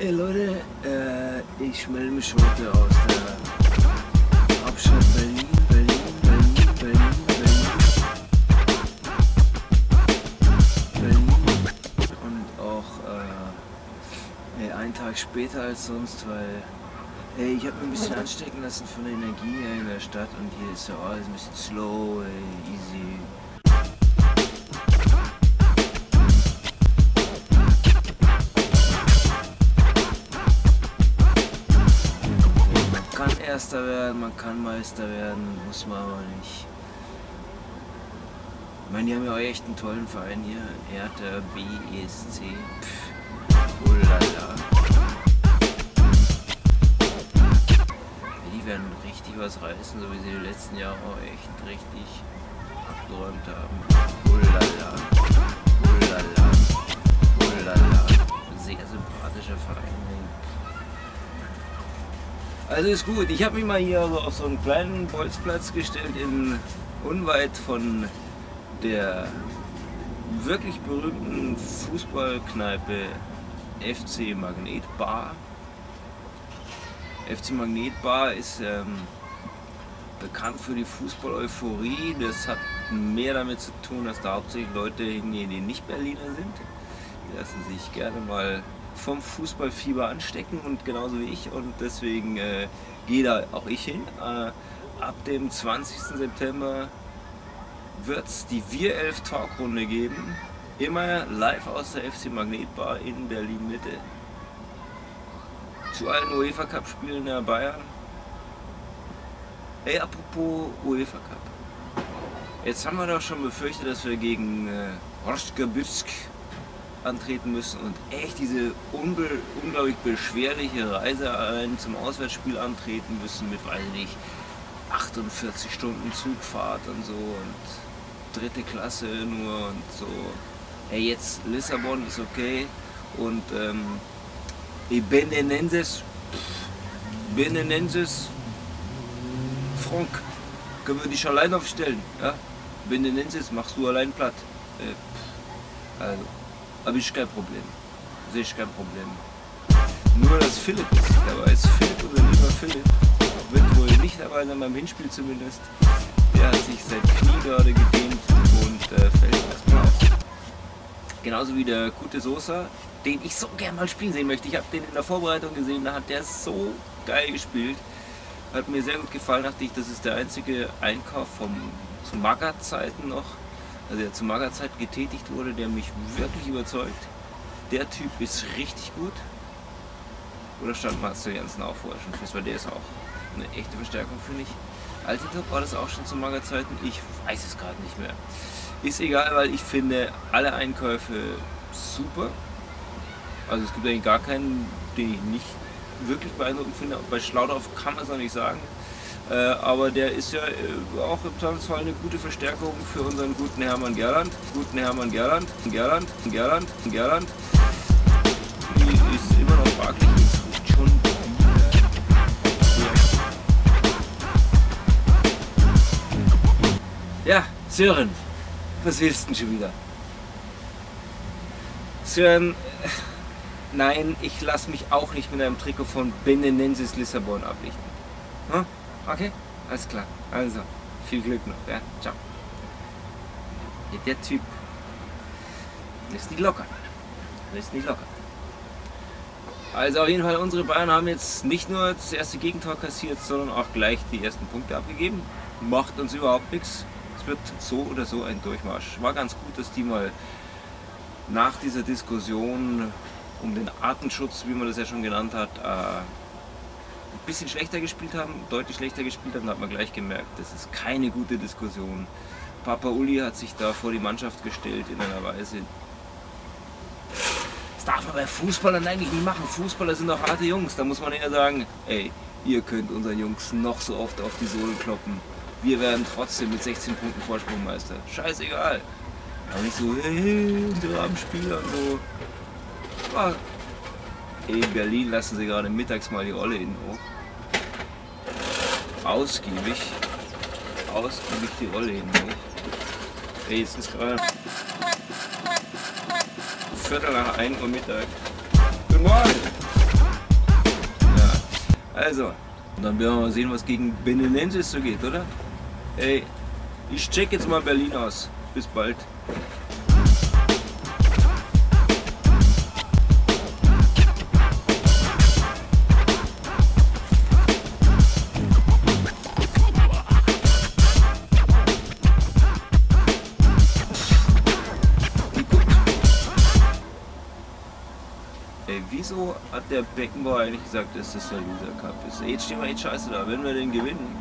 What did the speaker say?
Ey Leute, äh, ich melde mich heute aus der Hauptstadt Berlin, Berlin, Berlin, Berlin, Berlin. Berlin. Und auch äh, einen Tag später als sonst, weil ey, ich habe mir ein bisschen anstecken lassen von der Energie hier in der Stadt und hier ist ja alles ein bisschen slow, easy. Erster werden, man kann Meister werden, muss man aber nicht. Ich meine, die haben ja auch echt einen tollen Verein hier. Hertha BSC. Pff, ulala. Die werden richtig was reißen, so wie sie die letzten Jahre auch echt richtig abgeräumt haben. Ulala. Ulala. Ulala. Sehr sympathischer Verein. Also ist gut. Ich habe mich mal hier auf so einen kleinen Bolzplatz gestellt, in unweit von der wirklich berühmten Fußballkneipe FC Magnet Bar. FC Magnet Bar ist ähm, bekannt für die Fußball-Euphorie. Das hat mehr damit zu tun, dass da hauptsächlich Leute hingehen, die nicht Berliner sind. Die lassen sich gerne mal vom Fußballfieber anstecken und genauso wie ich und deswegen äh, gehe da auch ich hin. Äh, ab dem 20. September wird es die Wir 11 Talkrunde geben. Immer live aus der FC Magnetbar in Berlin Mitte. Zu allen UEFA Cup Spielen der Bayern. Ey, apropos UEFA Cup. Jetzt haben wir doch schon befürchtet, dass wir gegen äh, Rostgebirsk antreten müssen und echt diese unbe unglaublich beschwerliche Reise zum Auswärtsspiel antreten müssen mit, weiß ich nicht, 48 Stunden Zugfahrt und so und dritte Klasse nur und so. Hey, jetzt Lissabon ist okay und ähm, Benenenses, Benenenses, Frank, können wir dich allein aufstellen, ja? Benenenses machst du allein platt. Äh, also. Habe ich kein Problem. Sehe ich kein Problem. Nur, dass Philipp ist nicht dabei ist. Philipp, unser lieber Philipp, wird wohl nicht dabei sein, beim Hinspiel zumindest. Der hat sich sein Knie gerade gedehnt und äh, fällt erstmal auf. Genauso wie der gute Sosa, den ich so gern mal spielen sehen möchte. Ich habe den in der Vorbereitung gesehen, da hat der so geil gespielt. Hat mir sehr gut gefallen, dachte ich, das ist der einzige Einkauf vom, zu Maga-Zeiten noch also der zu Magerzeit getätigt wurde, der mich wirklich überzeugt. Der Typ ist richtig gut. Oder stand Marcel Janssen auch vorher schon fest, weil der ist auch eine echte Verstärkung, finde ich. Altintop war das auch schon zu Magerzeiten? Ich weiß es gerade nicht mehr. Ist egal, weil ich finde alle Einkäufe super. Also es gibt eigentlich gar keinen, den ich nicht wirklich beeindruckend finde. Bei Schlaudorf kann man es noch nicht sagen. Äh, aber der ist ja äh, auch im Zweifelsfall eine gute Verstärkung für unseren guten Hermann Gerland. Guten Hermann Gerland, Gerland, Gerland, Gerland. Die ist immer noch fraglich. Schon ja, Sören, was willst du denn schon wieder? Sören, nein, ich lasse mich auch nicht mit einem Trikot von Benenensis Lissabon ablichten. Hm? Okay, alles klar. Also, viel Glück noch. Ja, ciao. Der Typ ist nicht locker. Ist nicht locker. Also auf jeden Fall, unsere Bayern haben jetzt nicht nur das erste Gegentor kassiert, sondern auch gleich die ersten Punkte abgegeben. Macht uns überhaupt nichts. Es wird so oder so ein Durchmarsch. War ganz gut, dass die mal nach dieser Diskussion um den Artenschutz, wie man das ja schon genannt hat, äh, ein bisschen schlechter gespielt haben, deutlich schlechter gespielt haben, hat man gleich gemerkt, das ist keine gute Diskussion. Papa Uli hat sich da vor die Mannschaft gestellt in einer Weise. Das darf man bei Fußballern eigentlich nicht machen. Fußballer sind doch harte Jungs. Da muss man eher sagen, ey, ihr könnt unseren Jungs noch so oft auf die Sohle kloppen. Wir werden trotzdem mit 16 Punkten Vorsprung Meister. Scheißegal. Aber nicht so, hey, unsere armen Spieler und so. Aber in Berlin lassen sie gerade mittags mal die Rolle innen hoch. Ausgiebig, ausgiebig die Rolle innen hoch. Hey, jetzt ist gerade Viertel nach 1 Uhr Mittag. Guten Morgen! Also, dann werden wir mal sehen, was gegen Beninensis so geht, oder? Ey, ich check jetzt mal Berlin aus. Bis bald. Wieso hat der Beckenbauer eigentlich gesagt, dass das der Loser Cup ist? Jetzt stehen wir echt scheiße da. Wenn wir den gewinnen,